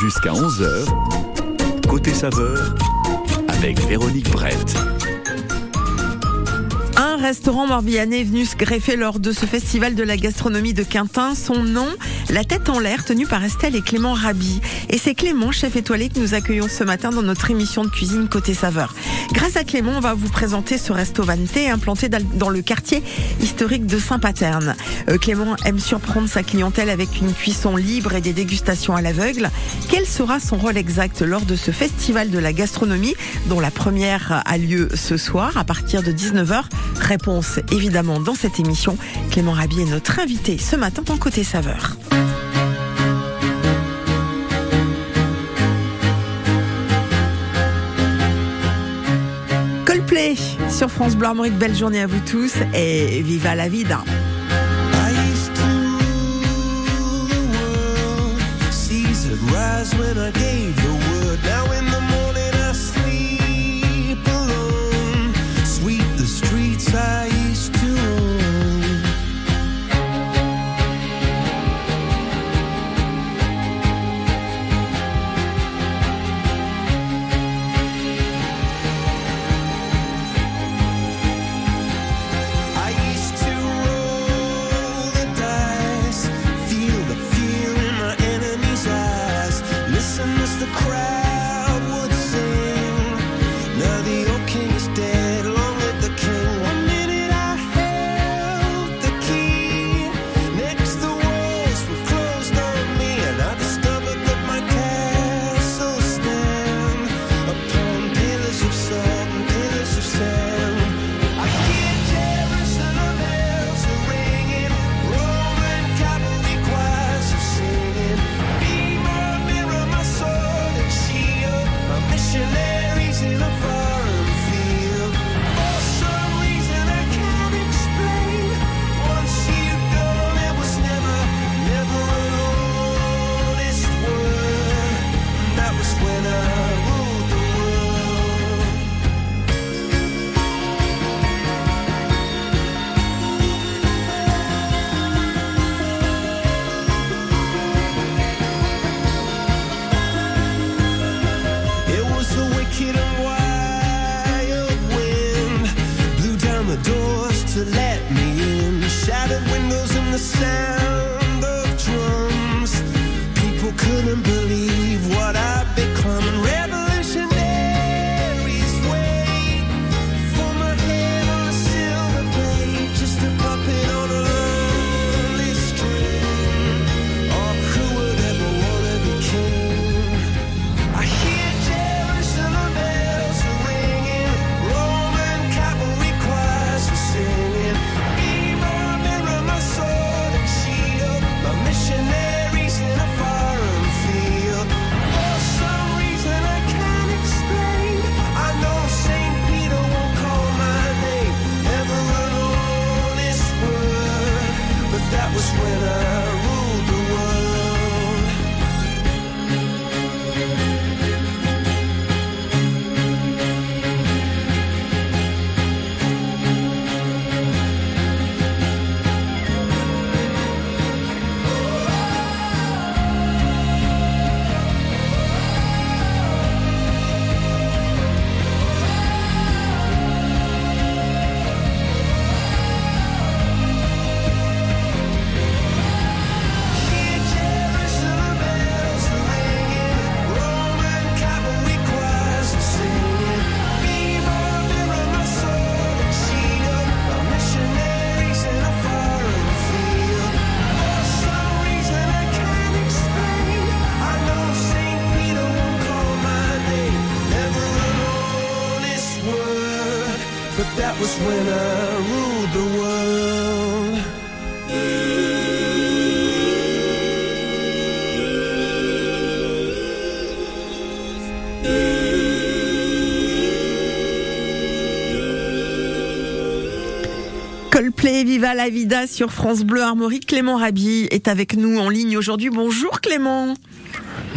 Jusqu'à 11h, côté saveur, avec Véronique Brett. Un restaurant morbihanais venu se greffer lors de ce festival de la gastronomie de Quintin. Son nom, La Tête en l'air, tenu par Estelle et Clément Rabi. Et c'est Clément, chef étoilé, que nous accueillons ce matin dans notre émission de cuisine Côté Saveur. Grâce à Clément, on va vous présenter ce resto vanité implanté dans le quartier historique de Saint-Paterne. Euh, Clément aime surprendre sa clientèle avec une cuisson libre et des dégustations à l'aveugle. Quel sera son rôle exact lors de ce festival de la gastronomie dont la première a lieu ce soir à partir de 19h Réponse évidemment dans cette émission. Clément Rabi est notre invité ce matin dans Côté Saveur. Sur France Bleu Armorique, belle journée à vous tous et viva la vida. Coldplay, Viva la Vida sur France Bleu Armorique. Clément Rabi est avec nous en ligne aujourd'hui. Bonjour Clément.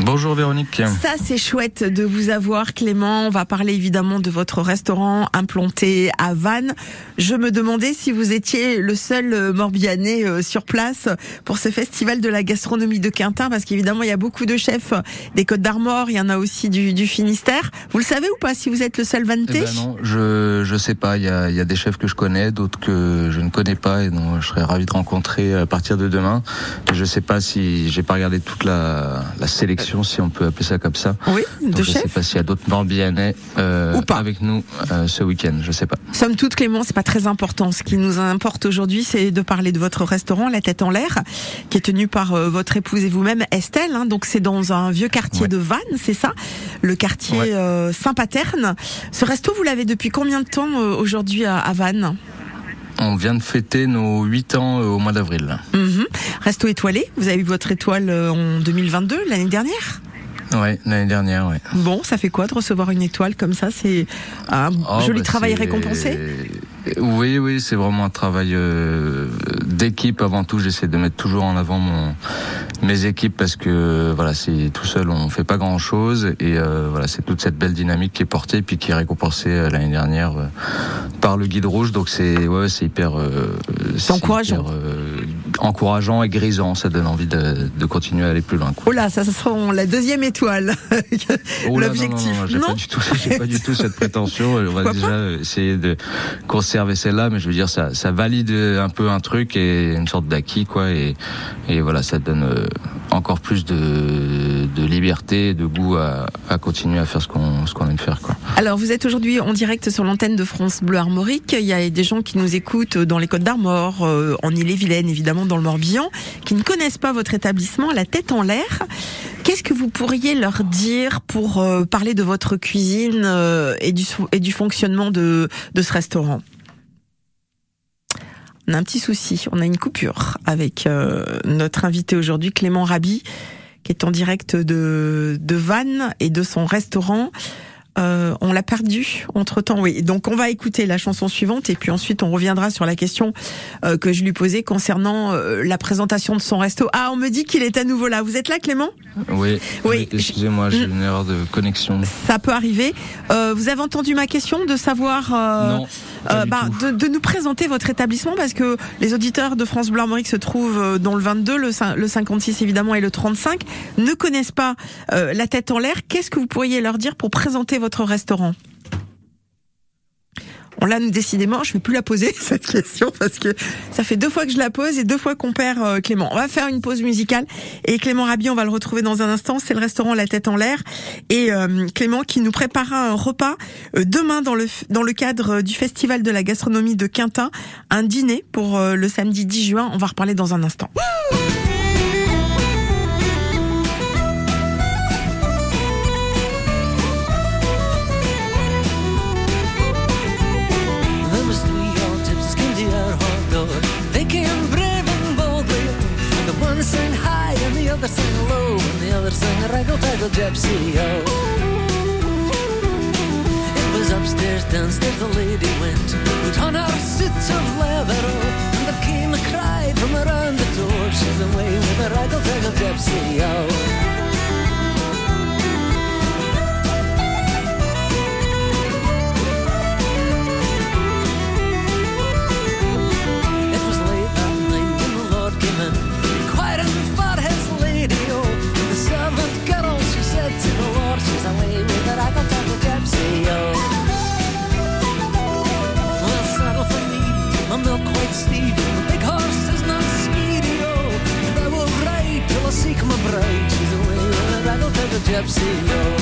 Bonjour Véronique. Ça c'est chouette de vous avoir Clément. On va parler évidemment de votre restaurant implanté à Vannes. Je me demandais si vous étiez le seul euh, Morbihanais euh, sur place pour ce festival de la gastronomie de Quintin parce qu'évidemment il y a beaucoup de chefs des Côtes d'Armor, il y en a aussi du, du, Finistère. Vous le savez ou pas si vous êtes le seul Vannetais? Eh ben Non, je je sais pas. Il y a, il y a des chefs que je connais, d'autres que je ne connais pas et donc je serais ravi de rencontrer à partir de demain. Je sais pas si j'ai pas regardé toute la, la sélection, si on peut appeler ça comme ça. Oui, de je chefs. sais pas s'il y a d'autres Morbihanais euh, avec nous euh, ce week-end. Je sais pas. Somme toute, Clément, c'est pas très important. Ce qui nous importe aujourd'hui, c'est de parler de votre restaurant, La Tête en l'air, qui est tenu par euh, votre épouse et vous-même, Estelle. Hein, donc c'est dans un vieux quartier Ouais. de Vannes, c'est ça, le quartier Ouais. Saint-Paterne. Ce resto, vous l'avez depuis combien de temps aujourd'hui à, à Vannes? On vient de fêter nos 8 ans euh, au mois d'avril. Mhm. Resto étoilé. Vous avez eu votre étoile euh, en 2022, l'année dernière? Ouais, l'année dernière, ouais. Bon, ça fait quoi de recevoir une étoile comme ça? C'est un Oh, joli bah, travail récompensé? Oui, oui, c'est vraiment un travail euh, d'équipe avant tout. J'essaie de mettre toujours en avant mon mes équipes parce que voilà, c'est tout seul, on fait pas grand chose et euh, voilà, c'est toute cette belle dynamique qui est portée puis qui est récompensée euh, l'année dernière par le guide rouge. Donc c'est ouais, c'est hyper, euh, c'est encourageant. hyper, euh, encourageant et grisant. Ça donne envie de, de continuer à aller plus loin. Quoi. Oh là, ça, ça sera la deuxième étoile. Oh L'objectif. non, non, non, j'ai pas du tout, j'ai pas du tout cette prétention. On va déjà essayer de conserver celle-là, mais je veux dire, ça, ça valide un peu un truc et une sorte d'acquis, quoi. Et, et voilà, ça donne euh, encore plus de, de liberté, de goût à, à continuer à faire ce qu'on, ce qu'on aime faire, quoi. Alors, vous êtes aujourd'hui en direct sur l'antenne de France Bleu Armorique. Il y a des gens qui nous écoutent dans les Côtes d'Armor, euh, en Ille-et-Vilaine, évidemment, dans le Morbihan, qui ne connaissent pas votre établissement, la tête en l'air. Qu'est-ce que vous pourriez leur dire pour euh, parler de votre cuisine euh, et, du, et du fonctionnement de, de ce restaurant? On a un petit souci, on a une coupure avec euh, notre invité aujourd'hui, Clément Rabi, qui est en direct de, de Vannes et de son restaurant. Euh, on l'a perdu entre temps, oui. Donc on va écouter la chanson suivante et puis ensuite on reviendra sur la question euh, que je lui posais concernant euh, la présentation de son resto. Ah, on me dit qu'il est à nouveau là. Vous êtes là, Clément? Oui, Oui, excusez-moi, j'ai une erreur de connexion. Ça peut arriver. Euh, vous avez entendu ma question de savoir euh, non. Euh, bah, de, de nous présenter votre établissement parce que les auditeurs de France Bleu Armorique se trouvent euh, dans le 22, le, le 56 évidemment et le 35, ne connaissent pas euh, la tête en l'air. Qu'est-ce que vous pourriez leur dire pour présenter votre restaurant? Là, nous, décidément, je ne vais plus la poser cette question parce que ça fait deux fois que je la pose et deux fois qu'on perd euh, Clément. On va faire une pause musicale et Clément Rabi, on va le retrouver dans un instant. C'est le restaurant La Tête en l'air et euh, Clément qui nous préparera un repas euh, demain dans le dans le cadre du festival de la gastronomie de Quintin, un dîner pour le samedi 10 juin. On va reparler dans un instant. Other sang low, and the other sang a raggle taggle gypsy oh. It was upstairs, downstairs the lady went, put on her suit of leather, oh, and there came a cry from around the door. She's away with a raggle taggle gypsy oh. Gypsy. Oh.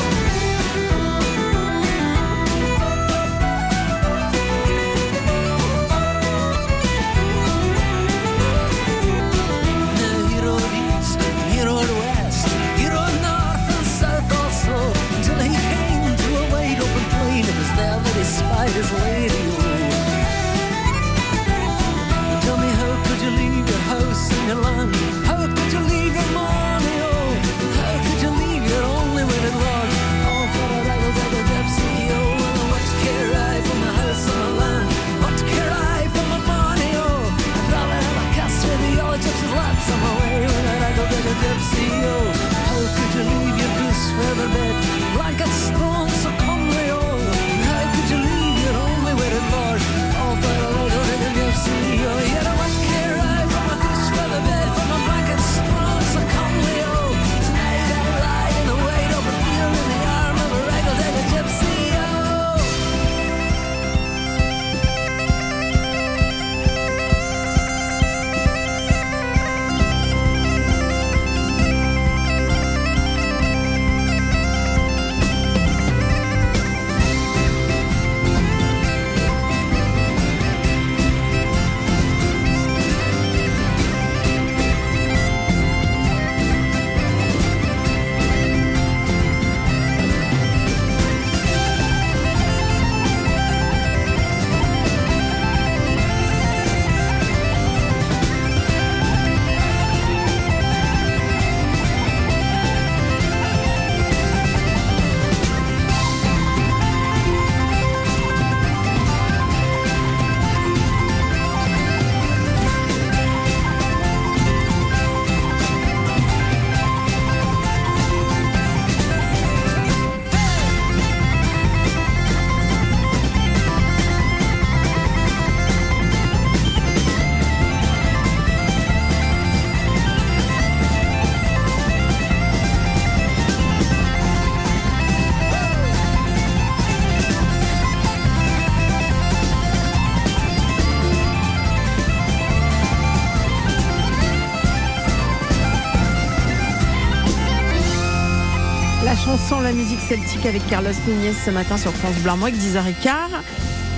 Celtique avec Carlos Nunez ce matin sur France Blanc, avec 10h15.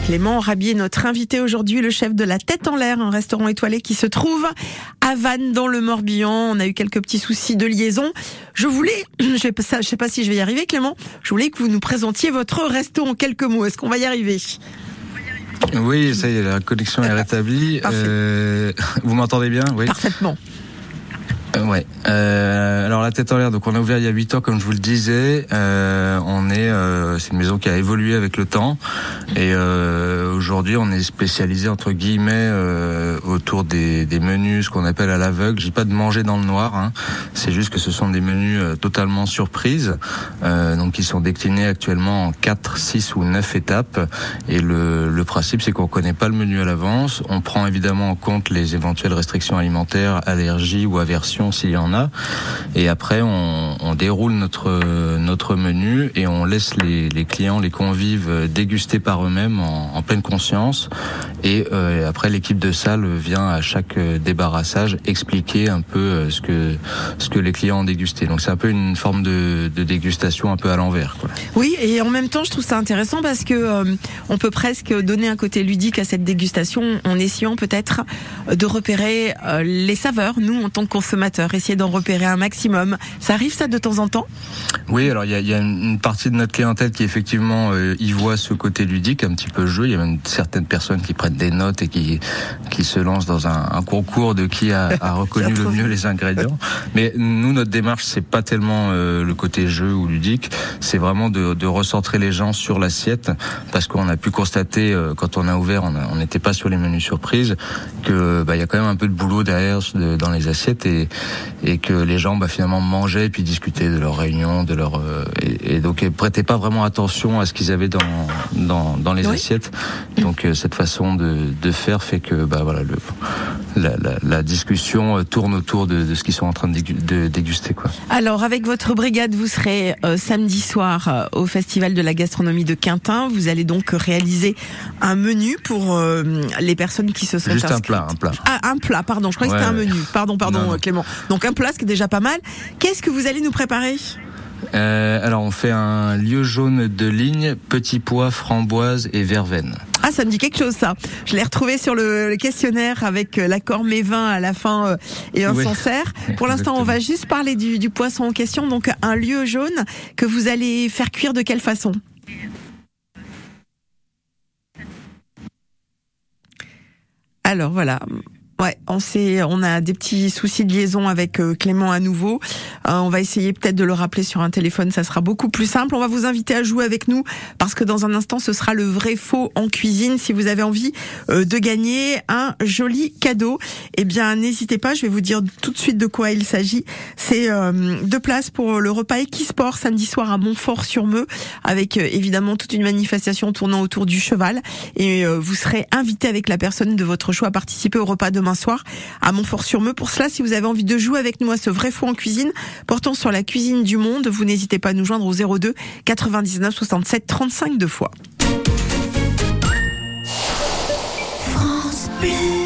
Clément Rabier, notre invité aujourd'hui, le chef de la Tête en l'air, un restaurant étoilé qui se trouve à Vannes dans le Morbihan. On a eu quelques petits soucis de liaison. Je voulais, je sais je sais pas si je vais y arriver, Clément. Je voulais que vous nous présentiez votre resto en quelques mots. Est-ce qu'on va y arriver? Oui, ça y est, la connexion est rétablie. Parfait. Euh, vous m'entendez bien? Oui. Parfaitement. Euh, ouais. Euh, alors la tête en l'air, donc on a ouvert il y a 8 ans, comme je vous le disais. Euh, on est, euh, c'est une maison qui a évolué avec le temps, et aujourd'hui on est spécialisé entre guillemets autour des, des menus, ce qu'on appelle à l'aveugle. J'ai pas de manger dans le noir, hein. C'est juste que ce sont des menus euh, totalement surprises, euh, donc qui sont déclinés actuellement en 4, 6 ou 9 étapes. Et le, le principe, c'est qu'on connaît pas le menu à l'avance. On prend évidemment en compte les éventuelles restrictions alimentaires, allergies ou aversions s'il y en a. Et après, on, on déroule notre notre menu et on laisse les, les clients, les convives déguster par eux-mêmes en, pleine conscience. Et euh, après, l'équipe de salle vient à chaque euh, débarrassage expliquer un peu euh, ce que que les clients ont dégusté. Donc c'est un peu une forme de, de dégustation un peu à l'envers. Oui, et en même temps, je trouve ça intéressant parce que euh, on peut presque donner un côté ludique à cette dégustation en essayant peut-être de repérer euh, les saveurs, nous en tant que consommateurs, essayer d'en repérer un maximum. Ça arrive ça de temps en temps? Oui, alors il y a, il y a une partie de notre clientèle qui effectivement euh, y voit ce côté ludique, un petit peu jeu. Il y a même certaines personnes qui prennent des notes et qui qui se lancent dans un, un concours de qui a, a reconnu le mieux les ingrédients. Mais nous, notre démarche, c'est pas tellement euh, le côté jeu ou ludique, c'est vraiment de, de recentrer les gens sur l'assiette, parce qu'on a pu constater euh, quand on a ouvert, on n'était pas sur les menus surprises, que bah, il y a quand même un peu de boulot derrière de- dans les assiettes et et que les gens bah, finalement mangeaient et puis discutaient de leurs réunions, de leur euh, et, et donc ils prêtaient pas vraiment attention à ce qu'ils avaient dans dans, dans les Oui. assiettes. Donc cette façon de, de faire fait que bah voilà le la, la, la discussion tourne autour de, de ce qu'ils sont en train de, de déguster quoi. Alors, avec votre brigade, vous serez euh, samedi soir euh, au Festival de la gastronomie de Quintin. Vous allez donc réaliser un menu pour euh, les personnes qui se sont Juste un plat, un plat. Ah, un plat, pardon. Je crois que Ouais, c'était un menu. Pardon, pardon, Non, non. Clément. Donc un plat, ce qui est déjà pas mal. Qu'est-ce que vous allez nous préparer? Alors on fait un lieu jaune de ligne, petit pois, framboise et verveine. Ah, ça me dit quelque chose, ça. Je l'ai retrouvé sur le, le questionnaire avec euh, l'accord mévin à la fin euh, et un Oui. Sancerre. Pour l'instant, on va juste parler du, du poisson en question. Donc, un lieu jaune que vous allez faire cuire de quelle façon? Alors voilà. Ouais, on sait, on a des petits soucis de liaison avec euh, Clément à nouveau. Euh, on va essayer peut-être de le rappeler sur un téléphone, ça sera beaucoup plus simple. On va vous inviter à jouer avec nous parce que dans un instant, ce sera le vrai faux en cuisine. Si vous avez envie euh, de gagner un joli cadeau, eh bien n'hésitez pas. Je vais vous dire tout de suite de quoi il s'agit. C'est euh, deux places pour le repas Equisport samedi soir à Montfort-sur-Meux, avec évidemment toute une manifestation tournant autour du cheval. Et vous serez invité avec la personne de votre choix à participer au repas demain soir à Montfort-sur-Meux. Pour cela, si vous avez envie de jouer avec nous à ce vrai faux en cuisine, portant sur la cuisine du monde, vous n'hésitez pas à nous joindre au 02 99 67 35 deux fois. Psst,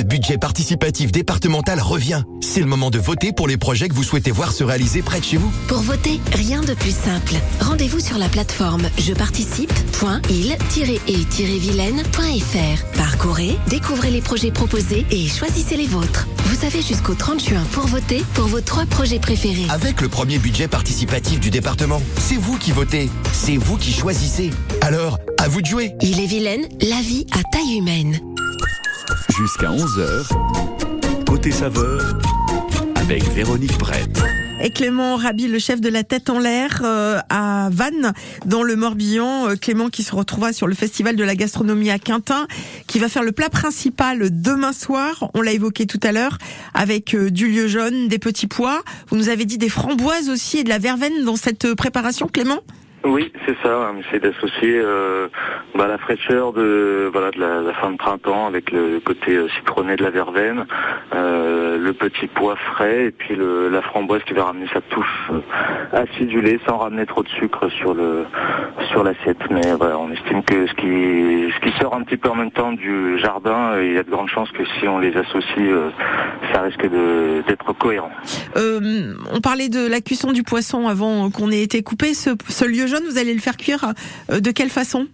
le budget participatif départemental revient. C'est le moment de voter pour les projets que vous souhaitez voir se réaliser près de chez vous. Pour voter, rien de plus simple. Rendez-vous sur la plateforme jeparticipe.il-et-vilaine.fr. Parcourez, découvrez les projets proposés et choisissez les vôtres. Vous avez jusqu'au 30 juin pour voter pour vos trois projets préférés. Avec le premier budget participatif du département, c'est vous qui votez, c'est vous qui choisissez. Alors, à vous de jouer. Il est Vilaine, la vie à taille humaine. Jusqu'à 11h, côté saveur, avec Véronique Brett. Et Clément Rabi, le chef de la tête en l'air euh, à Vannes, dans le Morbihan. Euh, Clément qui se retrouvera sur le festival de la gastronomie à Quintin, qui va faire le plat principal demain soir. On l'a évoqué tout à l'heure, avec euh, du lieu jaune, des petits pois. Vous nous avez dit des framboises aussi et de la verveine dans cette préparation, Clément? Oui, c'est ça. On essaie d'associer euh, bah, la fraîcheur de voilà de la, fin de printemps avec le côté euh, citronné de la verveine, euh, le petit pois frais et puis le, la framboise qui va ramener sa touche euh, acidulée sans ramener trop de sucre sur le sur l'assiette. Mais voilà, on estime que ce qui ce qui sort un petit peu en même temps du jardin, euh, il y a de grandes chances que si on les associe, euh, ça risque d'être cohérent. On parlait de la cuisson du poisson avant qu'on ait été coupé. Ce, ce lieu vous allez le faire cuire euh, de quelle façon?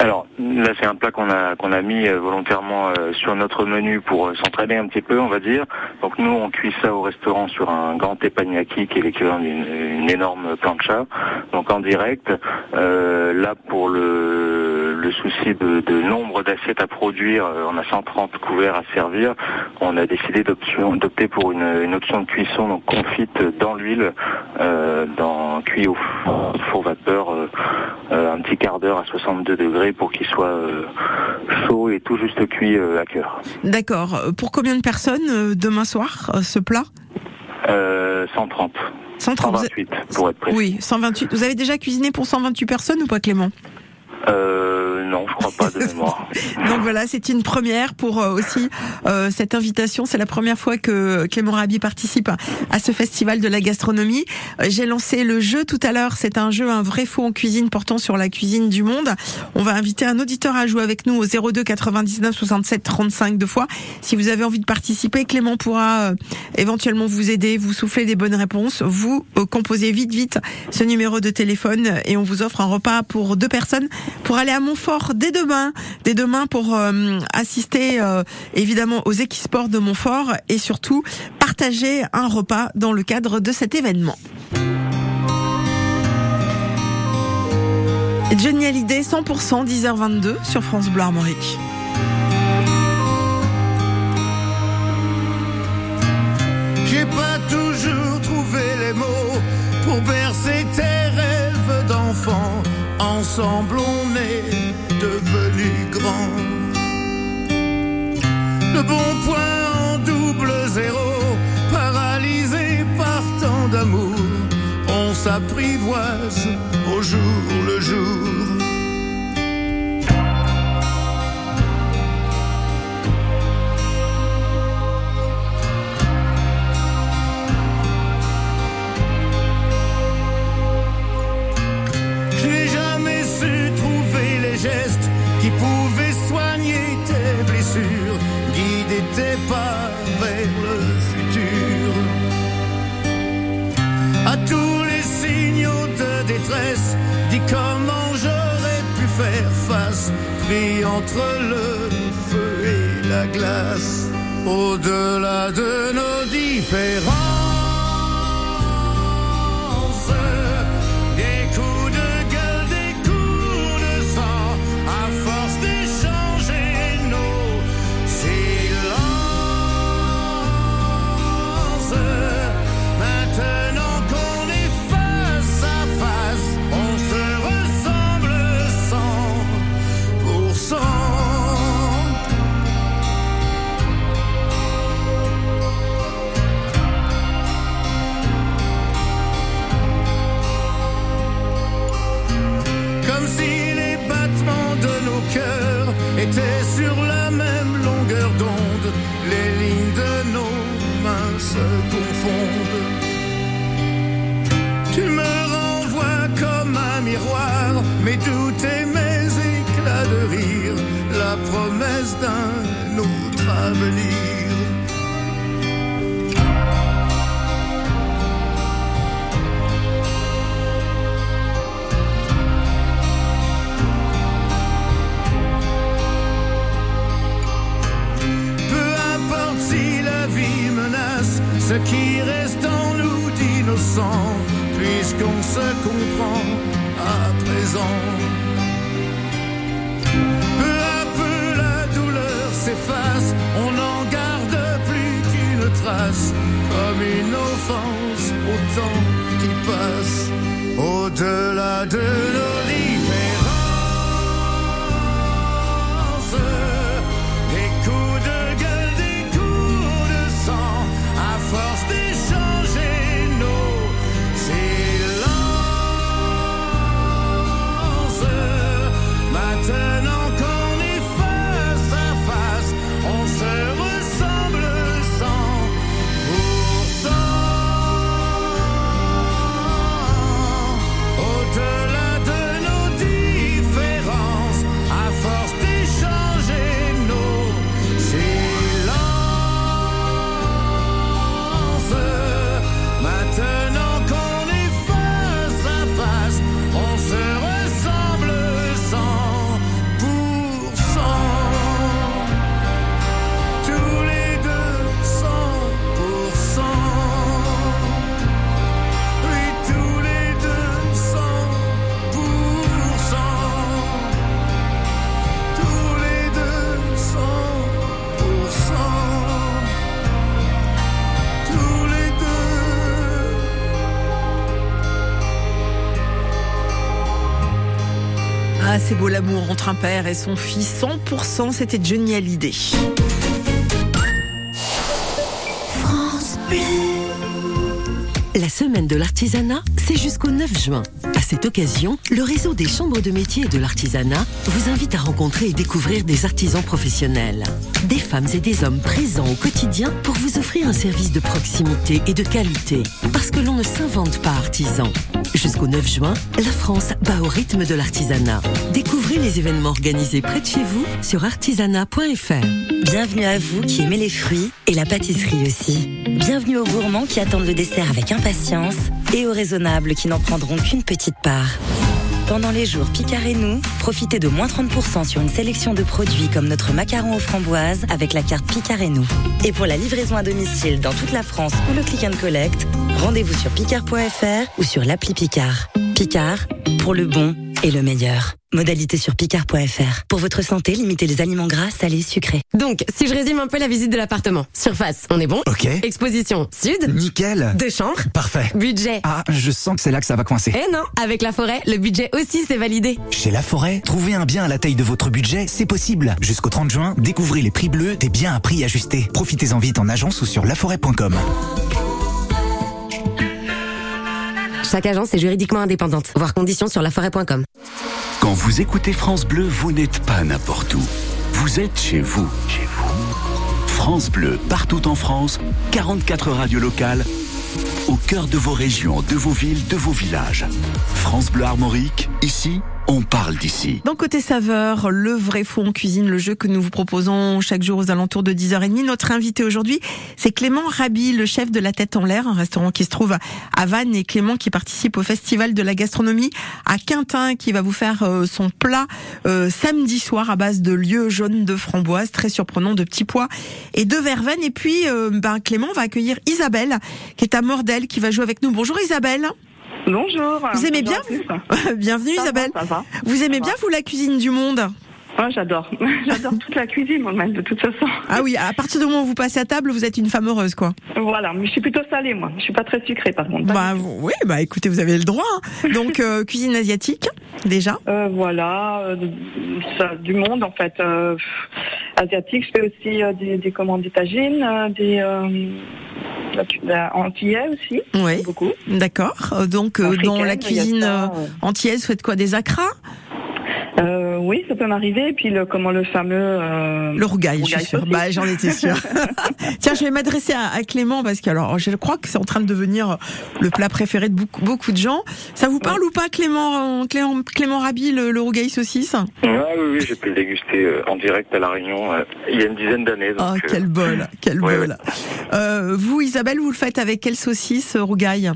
Alors là, c'est un plat qu'on a qu'on a mis euh, volontairement euh, sur notre menu pour euh, s'entraîner un petit peu, on va dire. Donc nous, on cuit ça au restaurant sur un grand teppanyaki qui est l'équivalent d'une une énorme plancha, donc en direct. Là, pour le, souci de, nombre d'assiettes à produire, on a 130 couverts à servir. On a décidé d'opter pour une, option de cuisson donc confite dans l'huile, euh, dans cuit au four, vapeur, euh, un petit quart d'heure à 62 degrés pour qu'il soit euh, chaud et tout juste cuit euh, à cœur. D'accord. Pour combien de personnes euh, demain soir ce plat? Euh, 130, 130. vous- 128 pour être précis. Oui, 128. Vous avez déjà cuisiné pour 128 personnes ou pas, Clément? Euh, non, je crois pas de mémoire. Donc voilà, c'est une première pour euh, aussi euh, cette invitation. C'est la première fois que Clément Rabi participe à, ce festival de la gastronomie. Euh, J'ai lancé le jeu tout à l'heure. C'est un jeu, un vrai faux en cuisine portant sur la cuisine du monde. On va inviter un auditeur à jouer avec nous au 02 99 67 35 deux fois. Si vous avez envie de participer, Clément pourra euh, éventuellement vous aider, vous souffler des bonnes réponses. Vous composez vite, vite ce numéro de téléphone et on vous offre un repas pour deux personnes pour aller à Montfort dès demain. Dès demain pour euh, assister euh, évidemment aux équisports de Montfort et surtout partager un repas dans le cadre de cet événement. Johnny Hallyday 100% 10h22 sur France Bleu Armorique. J'ai pas toujours trouvé les mots pour bercer tes rêves d'enfant. Ensemble on est devenus grands. Le bon point en double zéro, paralysé par tant d'amour. On s'apprivoise au jour le jour. Gestes qui pouvaient soigner tes blessures, guider tes pas vers le futur. À tous les signaux de détresse, dis comment j'aurais pu faire face, pris entre le feu et la glace, au-delà de nos différences. Ce qui reste en nous d'innocent, puisqu'on se comprend à présent. Peu à peu la douleur s'efface, on n'en garde plus qu'une trace, comme une offense au temps qui passe, au-delà de nos entre un père et son fils. 100%, c'était Johnny Hallyday. La semaine de l'artisanat, c'est jusqu'au 9 juin. À cette occasion, le réseau des chambres de métier et de l'artisanat vous invite à rencontrer et découvrir des artisans professionnels. Des femmes et des hommes présents au quotidien pour vous offrir un service de proximité et de qualité. Parce que l'on ne s'invente pas artisan. Jusqu'au 9 juin, la France bat au rythme de l'artisanat. Découvrez les événements organisés près de chez vous sur artisanat.fr. Bienvenue à vous qui aimez les fruits et la pâtisserie aussi. Bienvenue aux gourmands qui attendent le dessert avec impatience et aux raisonnables qui n'en prendront qu'une petite part. Pendant les jours Picard et nous, profitez de moins 30% sur une sélection de produits comme notre macaron aux framboises avec la carte Picard et. Et pour la livraison à domicile dans toute la France ou le click and collect, rendez-vous sur picard.fr ou sur l'appli Picard. Picard, pour le bon et le meilleur. Modalité sur picard.fr. Pour votre santé, limitez les aliments gras, salés, sucrés. Donc, si je résume un peu la visite de l'appartement. Surface, on est bon Ok. Exposition, sud. Nickel. Deux chambres. Parfait. Budget. Ah, je sens que c'est là que ça va coincer. Eh non, avec la forêt, le budget aussi c'est validé. Chez La Forêt, trouver un bien à la taille de votre budget, c'est possible. Jusqu'au 30 juin, découvrez les prix bleus des biens à prix ajusté. Profitez-en vite en agence ou sur laforêt.com. Chaque agence est juridiquement indépendante. Voir conditions sur laforêt.com. Quand vous écoutez France Bleu, vous n'êtes pas n'importe où. Vous êtes chez vous. Chez vous. France Bleu, partout en France, 44 radios locales, au cœur de vos régions, de vos villes, de vos villages. France Bleu Armorique, ici, on parle d'ici. Dans Côté Saveur, le vrai fou en cuisine, le jeu que nous vous proposons chaque jour aux alentours de 10h30. Notre invité aujourd'hui, c'est Clément Rabi, le chef de La Tête en l'air, un restaurant qui se trouve à Vannes et Clément qui participe au Festival de la gastronomie à Quintin, qui va vous faire euh, son plat euh, samedi soir à base de lieux jaunes de framboise, très surprenant, de petits pois et de verveine. Et puis, euh, ben, Clément va accueillir Isabelle, qui est à Mordel, qui va jouer avec nous. Bonjour Isabelle. Bonjour. Vous aimez bien. Bienvenue Ça va, Isabelle. ça va. Vous aimez Ça bien va. vous la cuisine du monde? Ouais, j'adore. j'adore toute la cuisine, moi, même, de toute façon. Ah oui, à partir du moment où vous passez à table, vous êtes une femme heureuse, quoi. Voilà, mais je suis plutôt salée, moi. Je suis pas très sucrée, par contre. Bah oui, bah écoutez, vous avez le droit. hein. Donc euh, cuisine asiatique, déjà. Euh, voilà, euh, ça, du monde, en fait. Asiatique, je fais aussi des, des commandes des tagines, des... Euh, la- aussi, Oui, beaucoup. d'accord. Donc euh, dans la cuisine ça, euh, antillaise, vous faites quoi Des acras? Euh, oui, ça peut m'arriver. Et puis, le, comment le fameux... euh, Le rougail, je suis sûre. Bah j'en étais sûre. Tiens, je vais m'adresser à, à Clément parce que alors je crois que c'est en train de devenir le plat préféré de beaucoup, beaucoup de gens. Ça vous parle ou pas, Clément Clément, Clément Rabi, le, le rougail saucisse? Ah oui, oui, j'ai pu le déguster euh, en direct à La Réunion euh, il y a une dizaine d'années. Oh, euh, quel bol, quel ouais, bol. Euh, vous, Isabelle, vous le faites avec quelle saucisse, euh, rougail?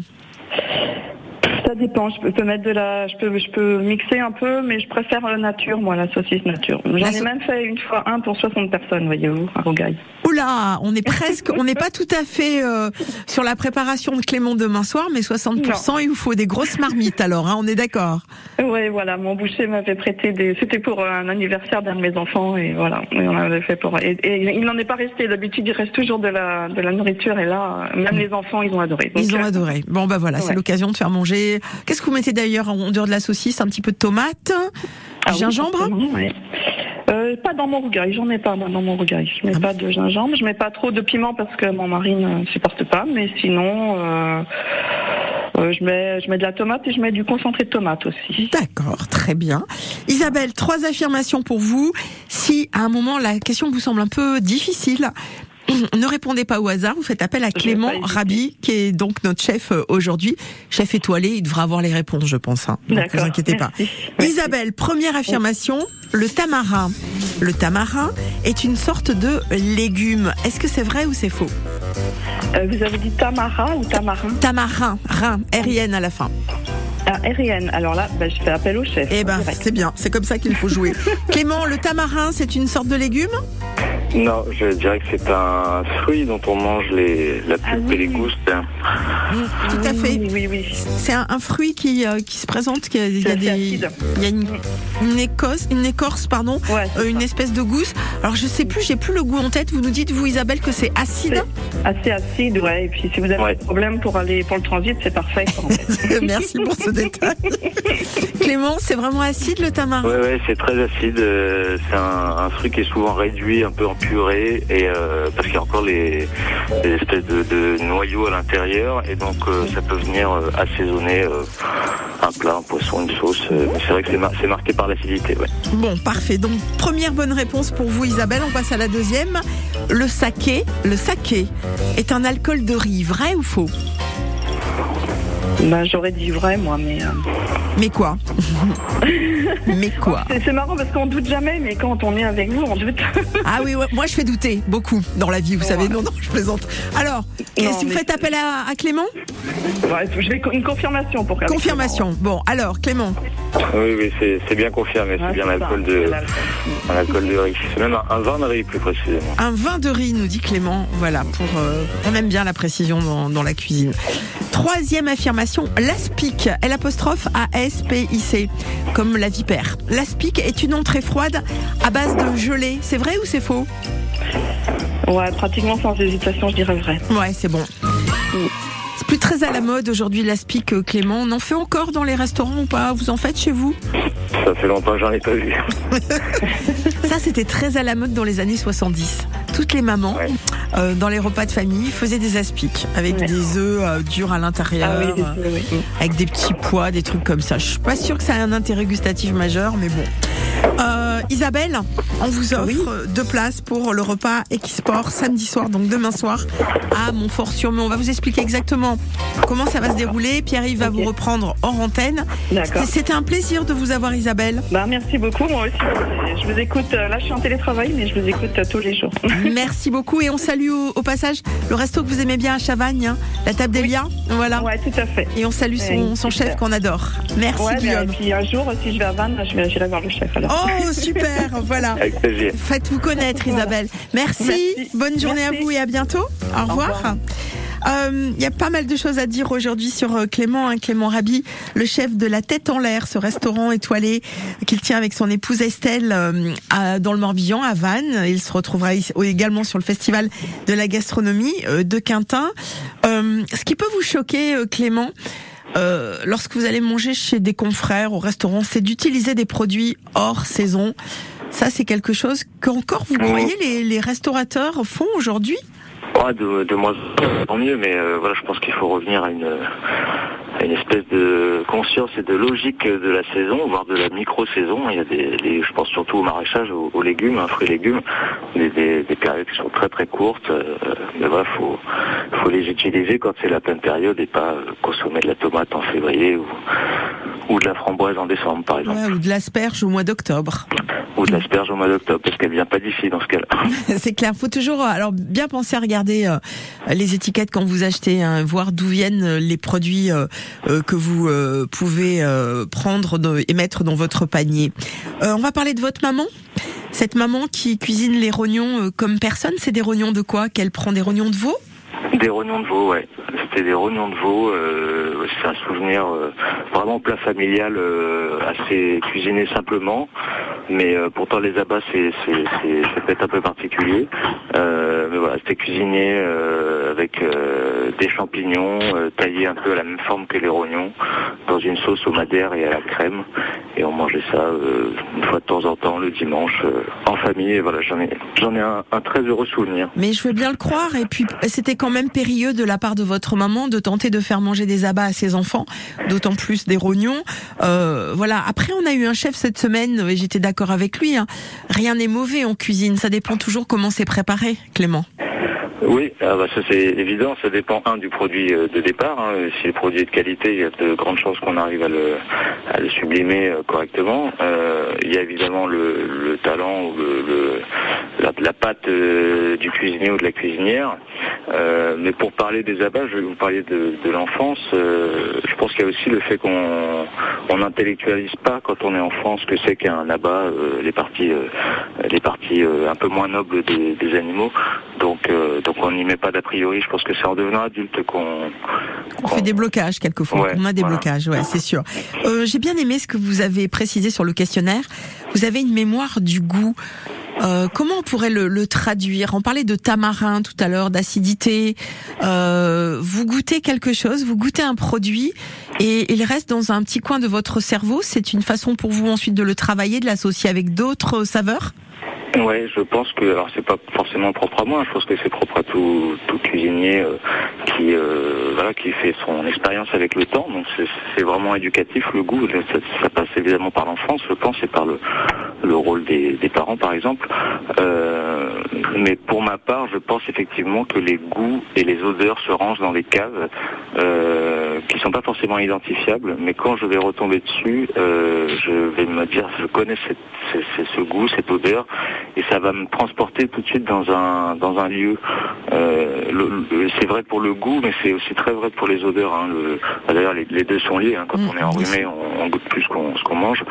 Ça dépend. Je peux, mettre de la, je peux, je peux mixer un peu, mais je préfère la nature, moi, la saucisse nature. J'en ai même fait une fois un pour 60 personnes, voyez-vous, à Rogaille. Oula, on est presque, on n'est pas tout à fait euh, sur la préparation de Clément demain soir, mais 60%, il vous faut des grosses marmites alors, hein, on est d'accord. Oui, voilà, mon boucher m'avait prêté des, c'était pour un anniversaire d'un de mes enfants, et voilà, et on avait fait pour, et, et il n'en est pas resté. D'habitude, il reste toujours de la, de la nourriture, et là, même les enfants, ils ont adoré. Donc, Ils ont euh, adoré. Bon bah voilà, c'est l'occasion de faire manger. Qu'est-ce que vous mettez d'ailleurs en dehors de la saucisse? Un petit peu de tomate, ah gingembre? oui. Euh, pas dans mon rougail, j'en ai pas moi, dans mon rougail. Je mets Ah pas de gingembre, je mets pas trop de piment parce que mon mari ne supporte pas, mais sinon euh, euh, je mets je mets de la tomate et je mets du concentré de tomate aussi. D'accord, très bien. Isabelle, trois affirmations pour vous. Si à un moment la question vous semble un peu difficile, ne répondez pas au hasard, vous faites appel à Clément. Rabi, qui est donc notre chef euh, aujourd'hui, chef étoilé, il devra avoir les réponses, je pense. Hein. Donc, D'accord. vous inquiétez pas. Merci. Merci. Isabelle, première affirmation, le tamarin. Le tamarin est une sorte de légume. Est-ce que c'est vrai ou c'est faux? Euh, vous avez dit tamara ou tamarin? Tamarin, rein, R-I-N à la fin. Ah. Alors là, bah, je fais appel au chef. Eh ben, direct. c'est bien, c'est comme ça qu'il faut jouer. Clément, le tamarin, c'est une sorte de légume? Non, je dirais que c'est un fruit dont on mange les, la Ah pulpe et les oui. goustes. Mm, tout à fait. Oui, oui. C'est un, un fruit qui, euh, qui se présente, qui a- il y a, des, il y a une, une écosse, une écorce, pardon, euh, une espèce de gousse. Alors je sais plus, j'ai plus le goût en tête. Vous nous dites, vous Isabelle, que c'est acide? Assez acide, ouais. Et puis si vous avez des problèmes pour aller pour le transit, c'est parfait. Merci pour ce détail. Clément, c'est vraiment acide le tamarin. Ouais, c'est très acide. euh, C'est un, un fruit qui est souvent réduit, un peu en purée, et euh, parce qu'il y a encore les, les espèces de, de noyaux à l'intérieur, et donc euh, ça peut venir assaisonner un plat, un poisson, une sauce. c'est vrai que c'est mar- c'est marqué par l'acidité. Ouais. Bon, parfait. Donc, première bonne réponse pour vous, Isabelle. On passe à la deuxième. Le saké, le saké est un alcool de riz, vrai ou faux? Bah, j'aurais dit vrai, moi, mais. euh, Mais quoi? Mais quoi? C'est c'est marrant parce qu'on doute jamais, mais quand on est avec vous, on doute. Ah oui, ouais, moi je fais douter beaucoup dans la vie, vous savez. Non, non, je plaisante. Alors, Non, si vous mais faites appel à, à Clément? Ouais, je vais une confirmation pour qu'elle- Confirmation. Bon, alors, Clément. Oui, oui, c'est c'est bien confirmé. C'est Ouais, bien c'est l'alcool de, c'est l'alcool. un alcool de riz. C'est même un, un vin de riz plus précisément. Un vin de riz, nous dit Clément. Voilà, pour euh, on aime bien la précision dans, dans la cuisine. Troisième affirmation, l'aspic, l'apostrophe A-S-P-I-C, comme la vipère. L'aspic est une entrée froide à base de gelée. C'est vrai ou c'est faux? Ouais, pratiquement sans hésitation, je dirais vrai. Ouais, c'est bon. C'est plus très à la mode aujourd'hui l'aspic, euh, Clément. On en fait encore dans les restaurants ou pas? Vous en faites chez vous? Ça fait longtemps que j'en ai pas vu. Ça, c'était très à la mode dans les années 70. Toutes les mamans, euh, dans les repas de famille, faisaient des aspics avec Ouais. des œufs euh, durs à l'intérieur, Ah euh, oui. avec des petits pois, des trucs comme ça. Je suis pas sûre que ça ait un intérêt gustatif majeur, mais bon. Isabelle, on vous offre deux places pour le repas Equisport samedi soir, donc demain soir, à Montfort-sur-Mer. On va vous expliquer exactement comment ça va se dérouler. Pierre-Yves va vous reprendre hors antenne. D'accord. C'était- un plaisir de vous avoir, Isabelle. Bah, merci beaucoup, moi aussi. Je vous écoute, euh, là je suis en télétravail, mais je vous écoute euh, tous les jours. Merci beaucoup et on salue au, au passage le resto que vous aimez bien à Chavagne, hein, la table des liens. Voilà. Ouais, tout à fait. Et on salue son, chef qu'on adore. Merci Ouais, bah, Guillaume. et puis un jour, si je vais à Vannes, je vais- j'irai voir le chef. Alors. Oh super, voilà. Avec plaisir. Faites-vous connaître Isabelle. Merci. Merci. Bonne journée Merci. à vous et à bientôt. Au revoir. revoir. Euh, Il y a pas mal de choses à dire aujourd'hui sur euh, Clément, hein, Clément Rabi, le chef de la Tête en l'air, ce restaurant étoilé qu'il tient avec son épouse Estelle euh, à- dans le Morbihan, à Vannes. Il se retrouvera également sur le festival de la gastronomie euh, de Quintin. Euh, ce qui peut vous choquer, euh, Clément, euh, lorsque vous allez manger chez des confrères au restaurant, c'est d'utiliser des produits hors saison. Ça, c'est quelque chose qu'encore vous croyez les, les restaurateurs font aujourd'hui? Ouais, de, de moins tant mieux, mais euh, voilà, je pense qu'il faut revenir à une, une espèce de conscience et de logique de la saison, voire de la micro-saison. Il y a des, des- je pense surtout au maraîchage, aux, aux légumes, hein, fruits et légumes, des, des, des périodes qui sont très très courtes. euh, mais voilà, faut, faut les utiliser quand c'est la pleine période et pas euh, consommer de la tomate en février ou, ou de la framboise en décembre, par exemple, Ouais, Ou de l'asperge au mois d'octobre. ou de l'asperge au mois d'octobre, parce qu'elle vient pas d'ici dans ce cas-là. c'est clair. Faut toujours, euh, alors bien penser à regarder euh, les étiquettes quand vous achetez, hein, voir d'où viennent les produits euh, que vous euh, pouvez euh, prendre et mettre dans votre panier. Euh, on va parler de votre maman. Cette maman qui cuisine les rognons euh, comme personne, c'est des rognons de quoi? Qu'elle prend des rognons de veau? Des rognons de veau, ouais. C'était des rognons de veau. euh, c'est un souvenir euh, vraiment plat familial, euh, assez cuisiné simplement. Mais pourtant les abats, c'est peut-être un peu particulier. Mais voilà, c'était cuisiné avec des champignons taillés un peu à la même forme que les rognons, dans une sauce au madère et à la crème. Et on mangeait ça une fois de temps en temps le dimanche en famille. Et voilà, j'en ai j'en ai un, un très heureux souvenir. Mais je veux bien le croire. Et puis, c'était quand même périlleux de la part de votre maman de tenter de faire manger des abats à ses enfants, d'autant plus des rognons. Euh, voilà. Après, on a eu un chef cette semaine, et j'étais d'accord avec lui. hein. Rien n'est mauvais en cuisine. Ça dépend toujours comment c'est préparé, Clément. Oui, ah bah ça c'est évident, ça dépend un du produit euh, de départ. hein. Si le produit est de qualité, il y a de grandes chances qu'on arrive à le, sublimer euh, correctement. Il y a évidemment le, le talent le- euh, du cuisinier ou de la cuisinière. Euh, mais pour parler des abats, je vais vous parler de, de l'enfance. Euh, je pense qu'il y a aussi le fait qu'on on n'intellectualise pas quand on est enfant ce que c'est qu'un abat, les parties, les parties un peu moins nobles des, des animaux. Donc, donc on n'y met pas d'a priori. Je pense que c'est en devenant adulte qu'on On fait des blocages quelquefois. Ouais, on a des voilà. blocages, ouais, c'est sûr. Euh, J'ai bien aimé ce que vous avez précisé sur le questionnaire. Vous avez une mémoire du goût. Euh, comment on pourrait le, le traduire? On parlait de tamarin tout à l'heure, d'acidité. Euh, vous goûtez quelque chose, vous goûtez un produit et il reste dans un petit coin de votre cerveau. C'est une façon pour vous ensuite de le travailler, de l'associer avec d'autres saveurs? Ouais, je pense que alors c'est pas forcément propre à moi. Je pense que c'est propre à tout, cuisinier euh, qui euh, voilà qui fait son expérience avec le temps. Donc c'est- vraiment éducatif le goût. Ça, passe évidemment par l'enfance, je pense, et par le, le rôle des, parents par exemple. Euh, mais pour ma part, je pense effectivement que les goûts et les odeurs se rangent dans des cases euh, qui sont pas forcément identifiables. Mais quand je vais retomber dessus, je vais me dire je connais ce goût, cette odeur et ça va me transporter tout de suite dans un dans un lieu. Euh, c'est vrai pour le goût, mais c'est aussi très vrai pour les odeurs. hein. Le- bah, D'ailleurs, les, les deux sont liés. hein. Quand on est enrhumé, on, on goûte plus qu'on- ce qu'on mange.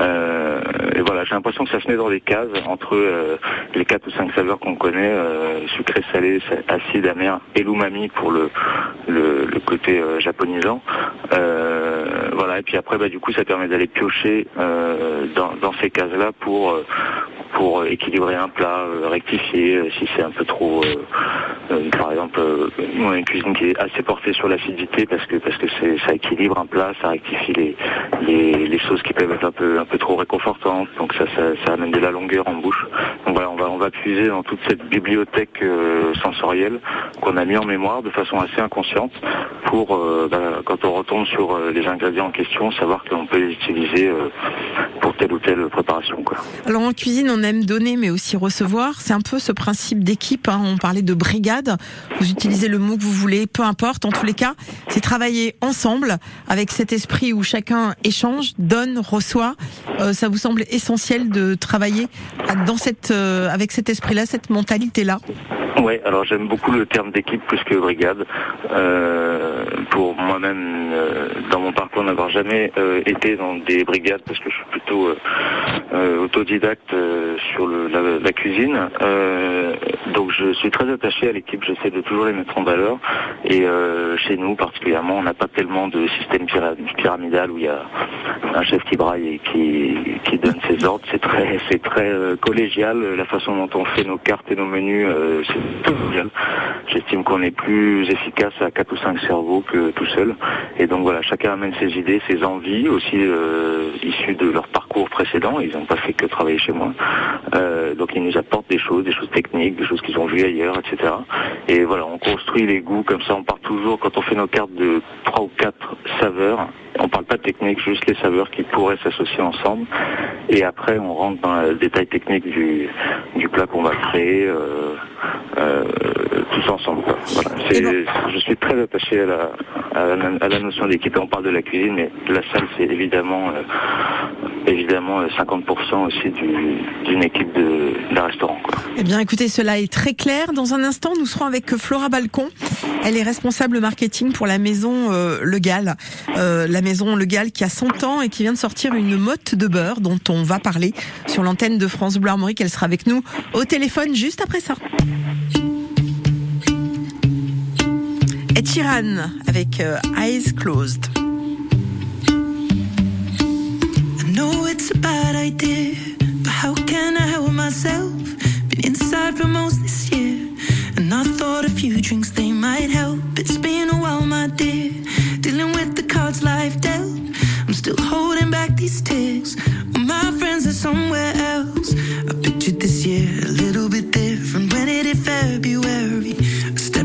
Euh, et voilà, j'ai l'impression que ça se met dans des cases entre euh, les quatre ou cinq saveurs qu'on connaît sucré, salé, sa- acide, amer et l'umami pour le le, le côté japonisant. Voilà, et puis après, bah, du coup, ça permet d'aller piocher dans, dans ces cases-là pour pour équilibrer un plat, euh, rectifier euh, si c'est un peu trop. euh, par exemple, une cuisine qui est assez portée sur l'acidité parce que parce que ça équilibre un plat, ça rectifie les, les choses qui peuvent être un peu un peu trop réconfortantes. Donc ça ça, amène de la longueur en bouche. Donc voilà, on va on va puiser dans toute cette bibliothèque sensorielle qu'on a mis en mémoire de façon assez inconsciente pour bah, quand on retombe sur les ingrédients en question, savoir qu'on peut les utiliser pour telle ou telle préparation. Quoi. Alors en cuisine, on aime donner mais aussi recevoir. C'est un peu ce principe d'équipe. hein. On parlait de brigade. Vous utilisez le mot que vous voulez, peu importe. En tous les cas, c'est travailler ensemble avec cet esprit où chacun échange, donne, reçoit. Euh, ça vous semble essentiel de travailler dans cette, euh, avec cet esprit-là, cette mentalité-là? Ouais, alors j'aime beaucoup le terme d'équipe plus que brigade. Euh, pour moi-même, euh, dans mon parcours, n'avoir jamais euh, été dans des brigades parce que je suis plutôt autodidacte sur la, cuisine. Donc je suis très attaché à l'équipe. J'essaie de toujours les mettre en valeur. Et chez nous, particulièrement, on n'a pas tellement de système pyra- pyramidal où il y a un chef qui braille et qui, donne ses ordres. C'est très, collégial. La façon dont on fait nos cartes et nos menus. J'estime qu'on est plus efficace à quatre ou cinq cerveaux que tout seul. Et donc voilà, chacun amène ses idées, ses envies, aussi euh, issues de leur parcours précédent. Ils n'ont pas fait que travailler chez moi. Euh, donc ils nous apportent des choses, des choses techniques, des choses qu'ils ont vues ailleurs, etc. Et voilà, on construit les goûts comme ça. On part toujours quand on fait nos cartes de trois ou quatre saveurs. On parle pas de technique, juste les saveurs qui pourraient s'associer ensemble. Et après, on rentre dans le détail technique du, du plat qu'on va créer euh, euh, tous ensemble. quoi. Voilà. Je suis très attaché à la, à la, à la notion d'équipe. On parle de la cuisine, mais la salle, c'est évidemment, euh, évidemment euh, 50% aussi du- d'une équipe de- d'un restaurant. quoi. Eh bien, écoutez, cela est très clair. Dans un instant, nous serons avec Flora Balcon. Elle est responsable marketing pour la maison euh, Le Gall. Euh, la maison Le Gall qui a 100 ans et qui vient de sortir une motte de beurre dont on va parler sur l'antenne de France Bleu Armorique. Elle sera avec nous au téléphone juste après ça. Ed Sheeran avec euh, Eyes Closed. I know it's a bad idea, but how can I help myself? Been inside for most this year, and I thought a few drinks they might help. It's been a while, my dear, dealing with the cards life dealt. I'm still holding back these tears. My friends are somewhere else. I pictured this year a little bit different when it hit February.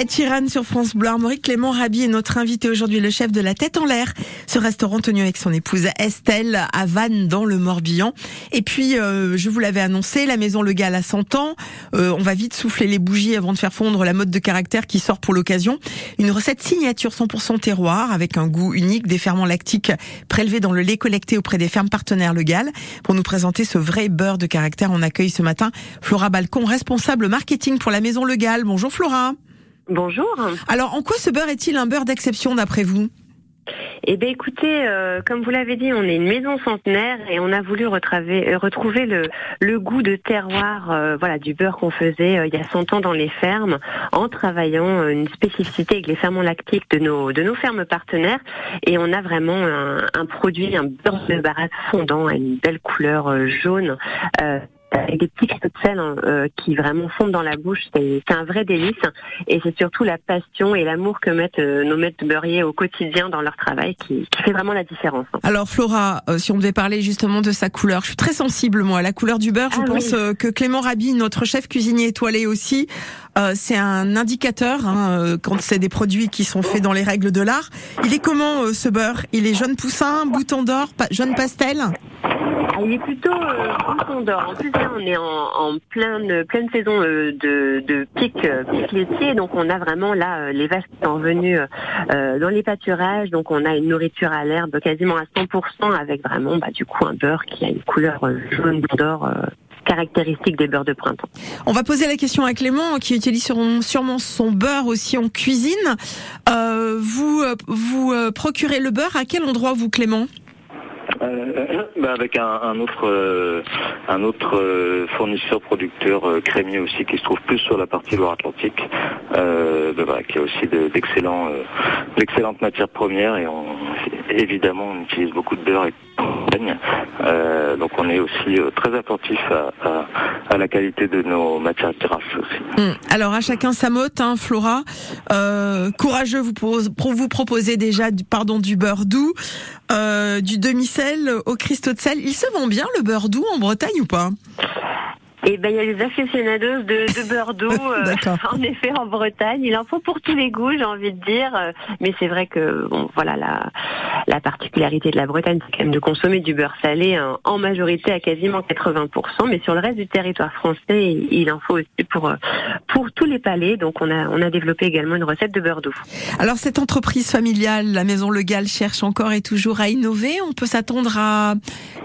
Ed Sheeran sur France Bleu Armorique. Clément Rabi est notre invité aujourd'hui, le chef de la Tête en l'air. Ce restaurant tenu avec son épouse Estelle à Vannes dans le Morbihan. Et puis, euh, je vous l'avais annoncé, la maison Le Gall a 100 ans. Euh, on va vite souffler les bougies avant de faire fondre la mode de caractère qui sort pour l'occasion. Une recette signature 100% terroir avec un goût unique, des ferments lactiques prélevés dans le lait collecté auprès des fermes partenaires Le. Pour nous présenter ce vrai beurre de caractère, on accueille ce matin Flora Balcon, responsable marketing pour la maison Le Gall. Bonjour Flora. Bonjour. Alors, en quoi ce beurre est-il un beurre d'exception d'après vous? Eh bien, écoutez, euh, comme vous l'avez dit, on est une maison centenaire et on a voulu retraver- euh, retrouver le, le goût de terroir, euh, voilà, du beurre qu'on faisait euh, il y a 100 ans dans les fermes, en travaillant une spécificité avec les ferments lactiques de nos de nos fermes partenaires. Et on a vraiment un, un produit, un beurre de baratte fondant, à une belle couleur euh, jaune. Euh, avec des petits cristaux de sel hein, euh, qui vraiment fondent dans la bouche, c'est un vrai délice et c'est surtout la passion et l'amour que mettent euh, nos maîtres beurriers au quotidien dans leur travail qui, qui fait vraiment la différence. hein. Alors Flora, euh, si on devait parler justement de sa couleur, je suis très sensible moi à la couleur du beurre. Je Ah pense oui. euh, que Clément Rabi, notre chef cuisinier étoilé aussi, euh, c'est un indicateur hein, euh, quand c'est des produits qui sont faits dans les règles de l'art. Il est comment euh, ce beurre? Il est jaune poussin, bouton d'or, jaune pastel? Ah, Il est plutôt bouton d'or. En plus, là, on est en, pleine, saison de, pic, laitier. Donc, on a vraiment là les vaches qui sont venues dans les pâturages. Donc, on a une nourriture à l'herbe quasiment à 100% avec vraiment, bah, du coup, un beurre qui a une couleur jaune d'or caractéristique des beurres de printemps. On va poser la question à Clément qui utilise sûrement- son beurre aussi en cuisine. Euh, vous euh, vous euh, procurez le beurre à quel endroit vous Clément? Euh, bah, avec un, un autre euh, un autre euh, fournisseur producteur euh, crémier aussi qui se trouve plus sur la partie Loire-Atlantique euh, bah, voilà, qui a aussi de- euh, d'excellentes matières premières et on, évidemment on utilise beaucoup de beurre et. Euh, donc on est aussi euh, très attentif à, la qualité de nos matières grasses aussi. Hum, Alors à chacun sa motte, hein, Flora. Euh, courageux, vous, pose- pour vous proposer déjà du, pardon, du beurre doux, du demi-sel au cristaux de sel. Il se vend bien le beurre doux en Bretagne ou pas? Et ben il y a les aficionados de, de beurre doux, euh, en effet en Bretagne. Il en faut pour tous les goûts, j'ai envie de dire. Euh, Mais c'est vrai que bon, voilà la, la particularité de la Bretagne, c'est quand même de consommer du beurre salé hein, en majorité à quasiment 80%. Mais sur le reste du territoire français, il en faut aussi pour euh, pour tous les palais. Donc on a on a développé également une recette de beurre doux. Alors cette entreprise familiale, la Maison Le Gall, cherche encore et toujours à innover. On peut s'attendre à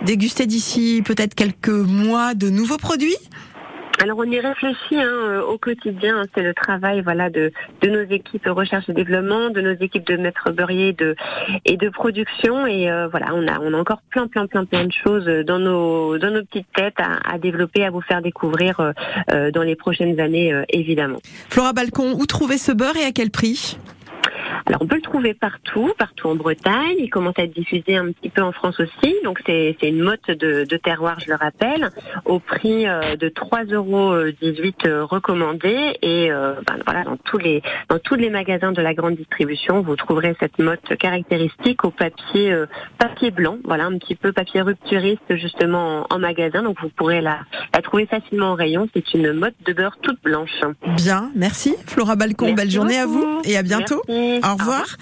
déguster d'ici peut-être quelques mois de nouveaux produits Alors on y réfléchit hein, euh, au quotidien. C'est le travail, voilà, de, de nos équipes recherche et développement, de nos équipes de maître beurrier de, et de production. Et euh, voilà, on a, on a encore plein, plein, plein, plein de choses dans nos, dans nos petites têtes à, à développer, à vous faire découvrir euh, dans les prochaines années, évidemment. Flora Balcon, où trouver ce beurre et à quel prix? Alors on peut le trouver partout, partout en Bretagne. Il commence à être diffusé un petit peu en France aussi. Donc c'est c'est une motte de, de terroir, je le rappelle, au prix euh, de 3,18 euros euh, recommandé. Et euh, ben, voilà, dans tous les dans tous les magasins de la grande distribution, vous trouverez cette motte caractéristique au papier euh, papier blanc. Voilà, un petit peu papier rupturiste justement en, en magasin. Donc vous pourrez la la trouver facilement au rayon. C'est une motte de beurre toute blanche. Bien, merci Flora Balcon. Merci Belle journée à vous et à bientôt. Merci. Au revoir.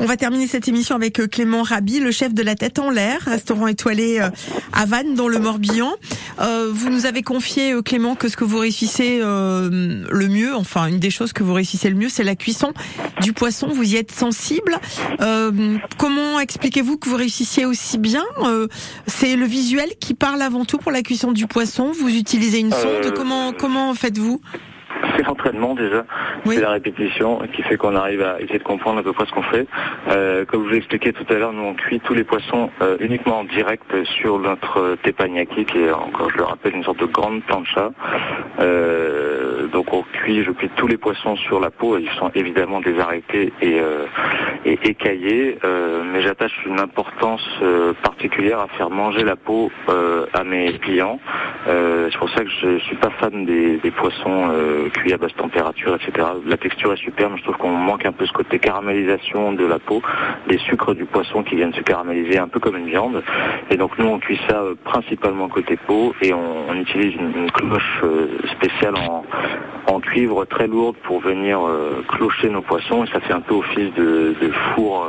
On va terminer cette émission avec euh, Clément Rabi, le chef de la Tête en l'air, restaurant étoilé euh, à Vannes dans le Morbihan. Euh, vous nous avez confié, Clément, que ce que vous réussissez euh, le mieux, enfin une des choses que vous réussissez le mieux, c'est la cuisson du poisson. Vous y êtes sensible. Euh, comment expliquez-vous que vous réussissiez aussi bien Euh, C'est le visuel qui parle avant tout pour la cuisson du poisson. Vous utilisez une sonde. Comment comment faites-vous? C'est l'entraînement déjà, c'est la répétition qui fait qu'on arrive à essayer de comprendre à peu près ce qu'on fait. Euh, comme je vous l'ai expliqué tout à l'heure, nous on cuit tous les poissons euh, uniquement en direct sur notre teppanyaki qui est encore, je le rappelle, une sorte de grande plancha. Euh, donc on cuit, je cuis tous les poissons sur la peau, ils sont évidemment désarrêtés et, et écaillés, mais j'attache une importance particulière à faire manger la peau à mes clients. C'est pour ça que je suis pas fan des, des poissons cuits à basse température, etc. La texture est super, mais je trouve qu'on manque un peu ce côté caramélisation de la peau, des sucres du poisson qui viennent se caraméliser un peu comme une viande. Et donc nous on cuit ça euh, principalement côté peau et on, utilise une, cloche euh, spéciale en, en cuivre très lourde pour venir euh, clocher nos poissons et ça fait un peu office de, four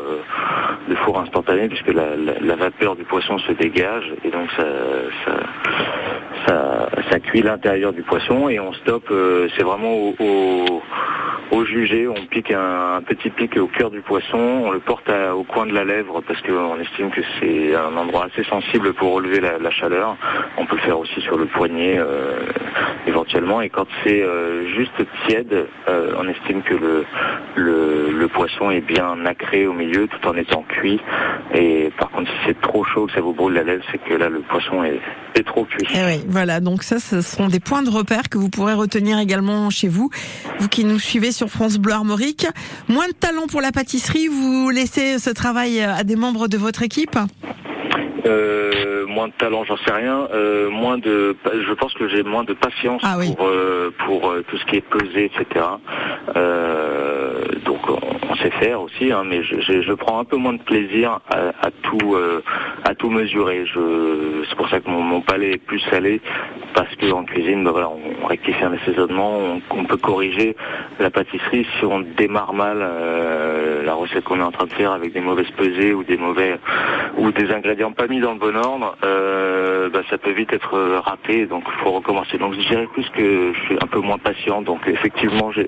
de four instantané puisque la, vapeur du poisson se dégage et donc ça, ça, ça cuit l'intérieur du poisson et on stoppe, euh, c'est vraiment au, au, au jugé, on pique un, petit pic au cœur du poisson, on le porte au coin de la lèvre parce qu'on estime que c'est un endroit assez sensible pour relever la, chaleur. On peut le faire aussi sur le poignet euh, éventuellement et quand c'est euh, juste tiède, euh, on estime que le, poisson est bien nacré au milieu tout en étant cuit et par contre si c'est trop chaud que ça vous brûle la lèvre, c'est que là le poisson est, est trop cuit. Eh oui, voilà, donc ça, ce sont des points de repère que vous pourrez retenir également chez vous, vous qui nous suivez sur France Bleu Armorique. Moins de talent pour la pâtisserie, vous laissez ce travail à des membres de votre équipe? Euh, moins de talent, j'en sais rien. Euh, moins de, je pense que j'ai moins de patience Ah pour euh, pour euh, tout ce qui est pesé, etc. Euh, donc on, on sait faire aussi, hein, mais je, je, je prends un peu moins de plaisir à, à tout à tout mesurer. Je, c'est pour ça que mon, mon palais est plus salé parce que en cuisine, bah voilà, on, rectifie un assaisonnement, on, on peut corriger la pâtisserie si on démarre mal la recette qu'on est en train de faire avec des mauvaises pesées ou des mauvais ou des ingrédients pas mis dans le bon ordre, euh, bah, ça peut vite être raté, donc il faut recommencer. Donc je dirais plus que je suis un peu moins patient, donc effectivement j'ai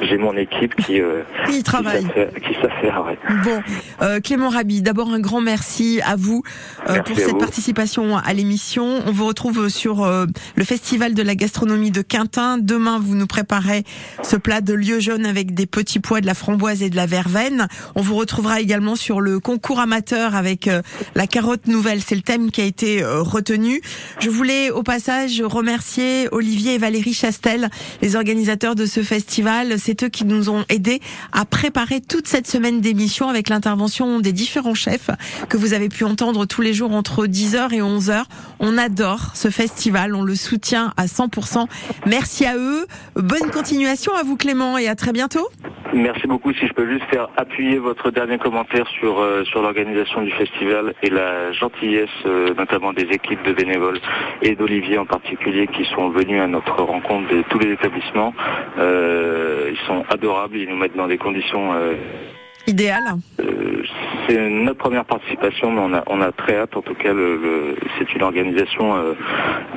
j'ai mon équipe qui euh, Qui travaille. Qui sait faire, qui sait faire, ouais. Bon, euh, Clément Rabi, d'abord un grand merci à vous euh, Merci pour à cette vous. participation à l'émission. On vous retrouve sur euh, le Festival de la gastronomie de Quintin. Demain, vous nous préparez ce plat de lieu jaune avec des petits pois, de la framboise et de la verveine. On vous retrouvera également sur le concours amateur avec euh, la carotte nouvelle. C'est le thème qui a été euh, retenu. Je voulais au passage remercier Olivier et Valérie Chastel, les organisateurs de ce festival. C'est eux qui nous ont aidés à préparer toute cette semaine d'émission avec l'intervention des différents chefs que vous avez pu entendre tous les jours entre 10h et 11h. On adore ce festival, on le soutient à 100%. Merci à eux. Bonne continuation à vous Clément et à très bientôt. Merci beaucoup. Si je peux juste faire appuyer votre dernier commentaire sur euh, sur l'organisation du festival et la gentillesse, euh, notamment des équipes de bénévoles et d'Olivier en particulier, qui sont venus à notre rencontre de tous les établissements. Euh, ils sont adorables. Ils nous mettent dans des conditions. euh, Idéal. euh, c'est notre première participation, mais on a, on a très hâte. En tout cas, le, le- c'est une organisation euh,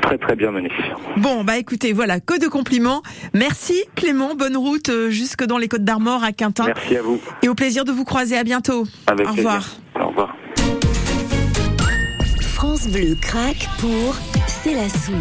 très très bien menée. Bon, bah écoutez, voilà, que de compliments. Merci Clément, bonne route jusque dans les Côtes d'Armor à Quintin. Merci à vous. Et au plaisir de vous croiser. À bientôt. Avec Au plaisir. revoir. Au revoir. France Bleu craque pour C'est la soupe.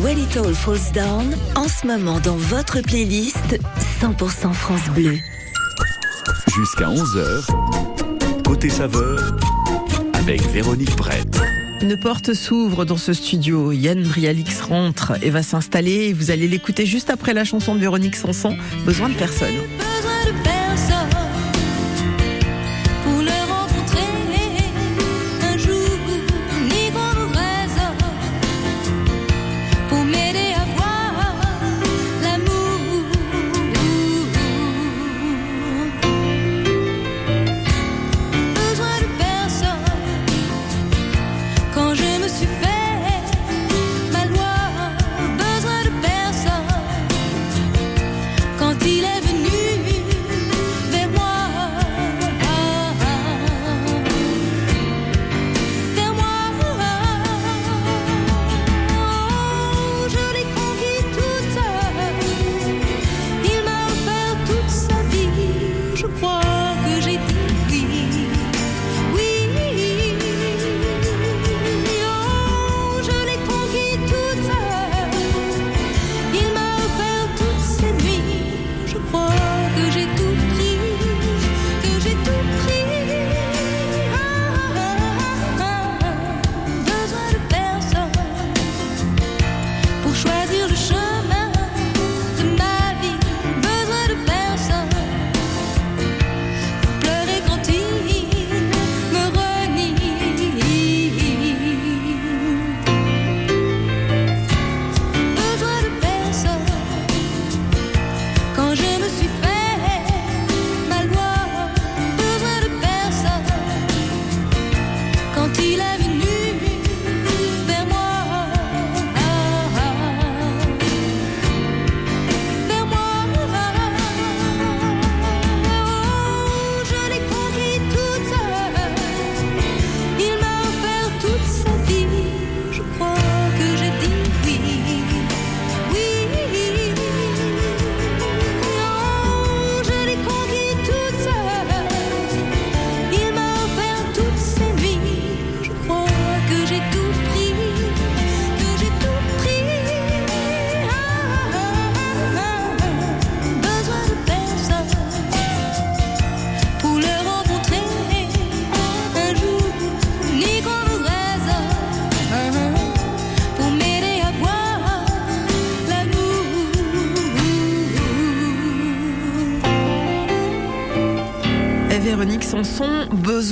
When It All Falls Down, en ce moment dans votre playlist 100% France Bleu. Jusqu'à 11h, côté saveur, avec Véronique Brett. Une porte s'ouvre dans ce studio. Yann Brialix rentre et va s'installer. Vous allez l'écouter juste après la chanson de Véronique Sanson, Besoin de personne.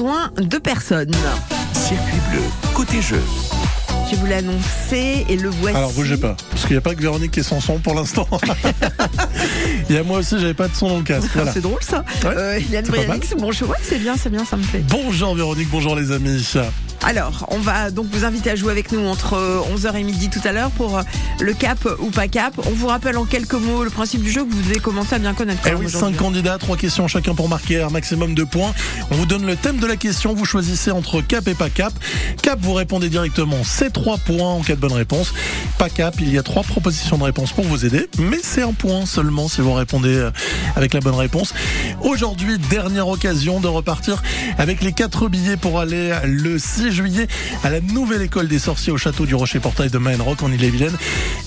Besoin de personne. Circuit bleu, côté jeu. Je vous l'ai annoncé et le voici. Alors bougez pas, parce qu'il n'y a pas que Véronique qui est sans son pour l'instant. Il y a moi aussi, j'avais pas de son dans le casque. Voilà. C'est drôle ça. Ouais, Euh, Yann c'est pas Brialix, bon, je vois que c'est bien, c'est bien, ça me plaît. Bonjour Véronique, bonjour les amis. Alors, on va donc vous inviter à jouer avec nous entre 11h et midi tout à l'heure pour euh, le cap ou pas cap. On vous rappelle en quelques mots le principe du jeu que vous devez commencer à bien connaître. Eh oui, aujourd'hui. cinq candidats, trois questions chacun pour marquer un maximum de points. On vous donne le thème de la question, vous choisissez entre cap et pas cap. Cap, vous répondez directement, c'est trois points en cas de bonne réponse. Pas cap, il y a trois propositions de réponse pour vous aider, mais c'est un point seulement si vous répondez euh, avec la bonne réponse. Aujourd'hui, dernière occasion de repartir avec les quatre billets pour aller le 6 juillet à la nouvelle école des sorciers au château du Rocher Portail de Maine-Rock en Ille-et-Vilaine.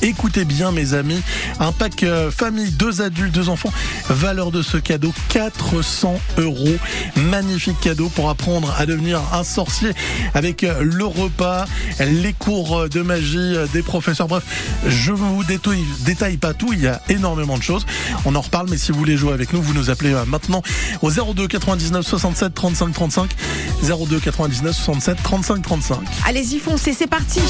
Écoutez bien mes amis, un pack euh, famille, deux adultes, deux enfants, valeur de ce cadeau 400 euros. Magnifique cadeau pour apprendre à devenir un sorcier avec euh, le repas, les cours euh, de magie des professeurs. Bref, je vous détaille, pas tout, il y a énormément de choses. On en reparle, mais si vous voulez jouer avec nous, vous nous appelez maintenant au 02 99 67 35 35 02 99 67 35 35. Allez-y, foncez, c'est parti.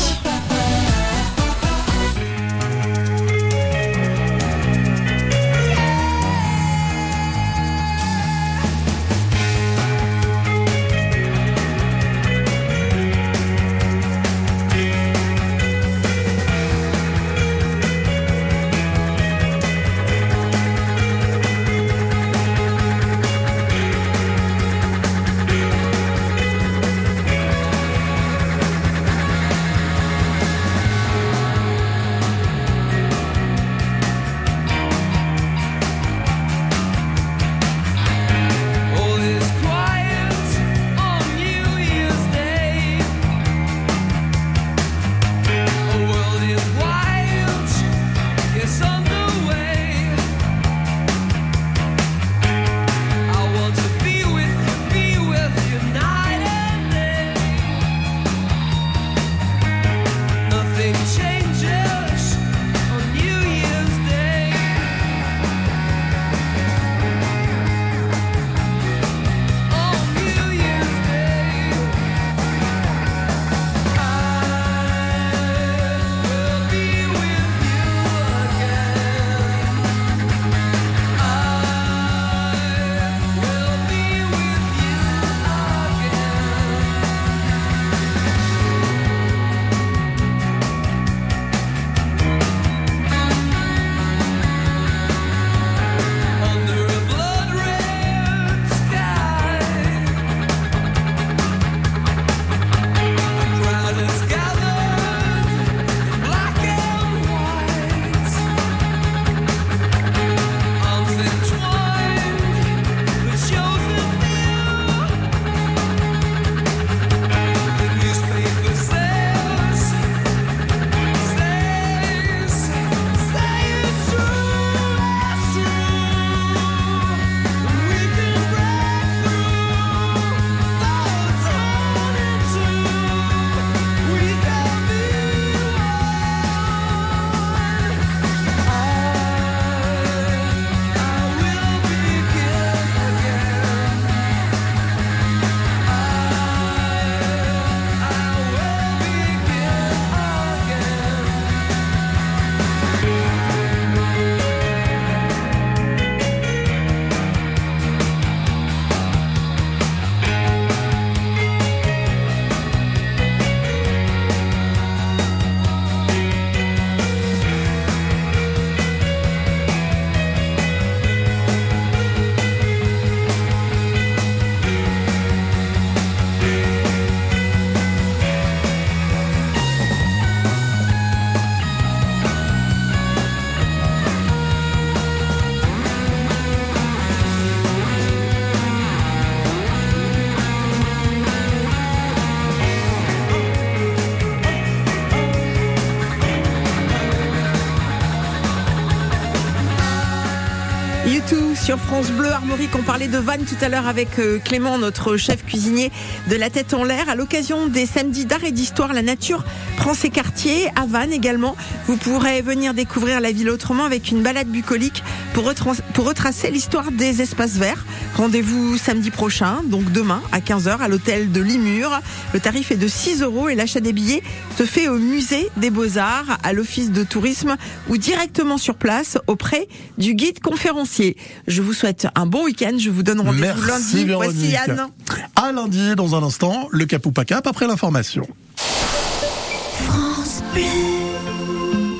France Bleu Armorique. On parlait de vannes tout à l'heure avec euh, Clément, notre chef cuisinier de la tête en l'air. À l'occasion des samedis d'art et d'histoire, la nature prend ses quartiers. À Vannes également, vous pourrez venir découvrir la ville autrement avec une balade bucolique pour, retracer l'histoire des espaces verts. Rendez-vous samedi prochain, donc demain à 15h à l'hôtel de Limur. Le tarif est de 6 euros et l'achat des billets se fait au musée des Beaux-Arts, à l'office de tourisme ou directement sur place auprès du guide conférencier. Vous souhaite un bon week-end. Je vous donne rendez-vous Merci lundi. Voici. Anne. À lundi, dans un instant, le cap ou pas cap après l'information.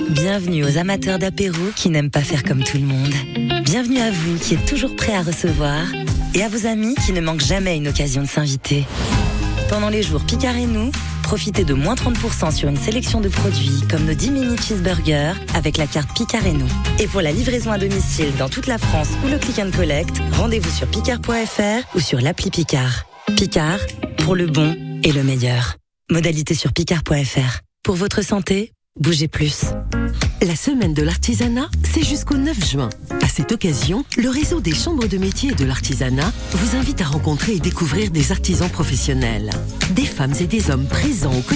Bienvenue aux amateurs d'apéro qui n'aiment pas faire comme tout le monde. Bienvenue à vous qui êtes toujours prêts à recevoir et à vos amis qui ne manquent jamais une occasion de s'inviter. Pendant les jours Picard et nous, profitez de moins 30% sur une sélection de produits comme nos 10 mini cheeseburgers avec la carte Picard et nous. Et pour la livraison à domicile dans toute la France ou le click and collect, rendez-vous sur picard.fr ou sur l'appli Picard. Picard, pour le bon et le meilleur. Modalité sur picard.fr. Pour votre santé, bougez plus. La semaine de l'artisanat, c'est jusqu'au 9 juin. À cette occasion, le réseau des chambres de métiers et de l'artisanat vous invite à rencontrer et découvrir des artisans professionnels. Des femmes et des hommes présents au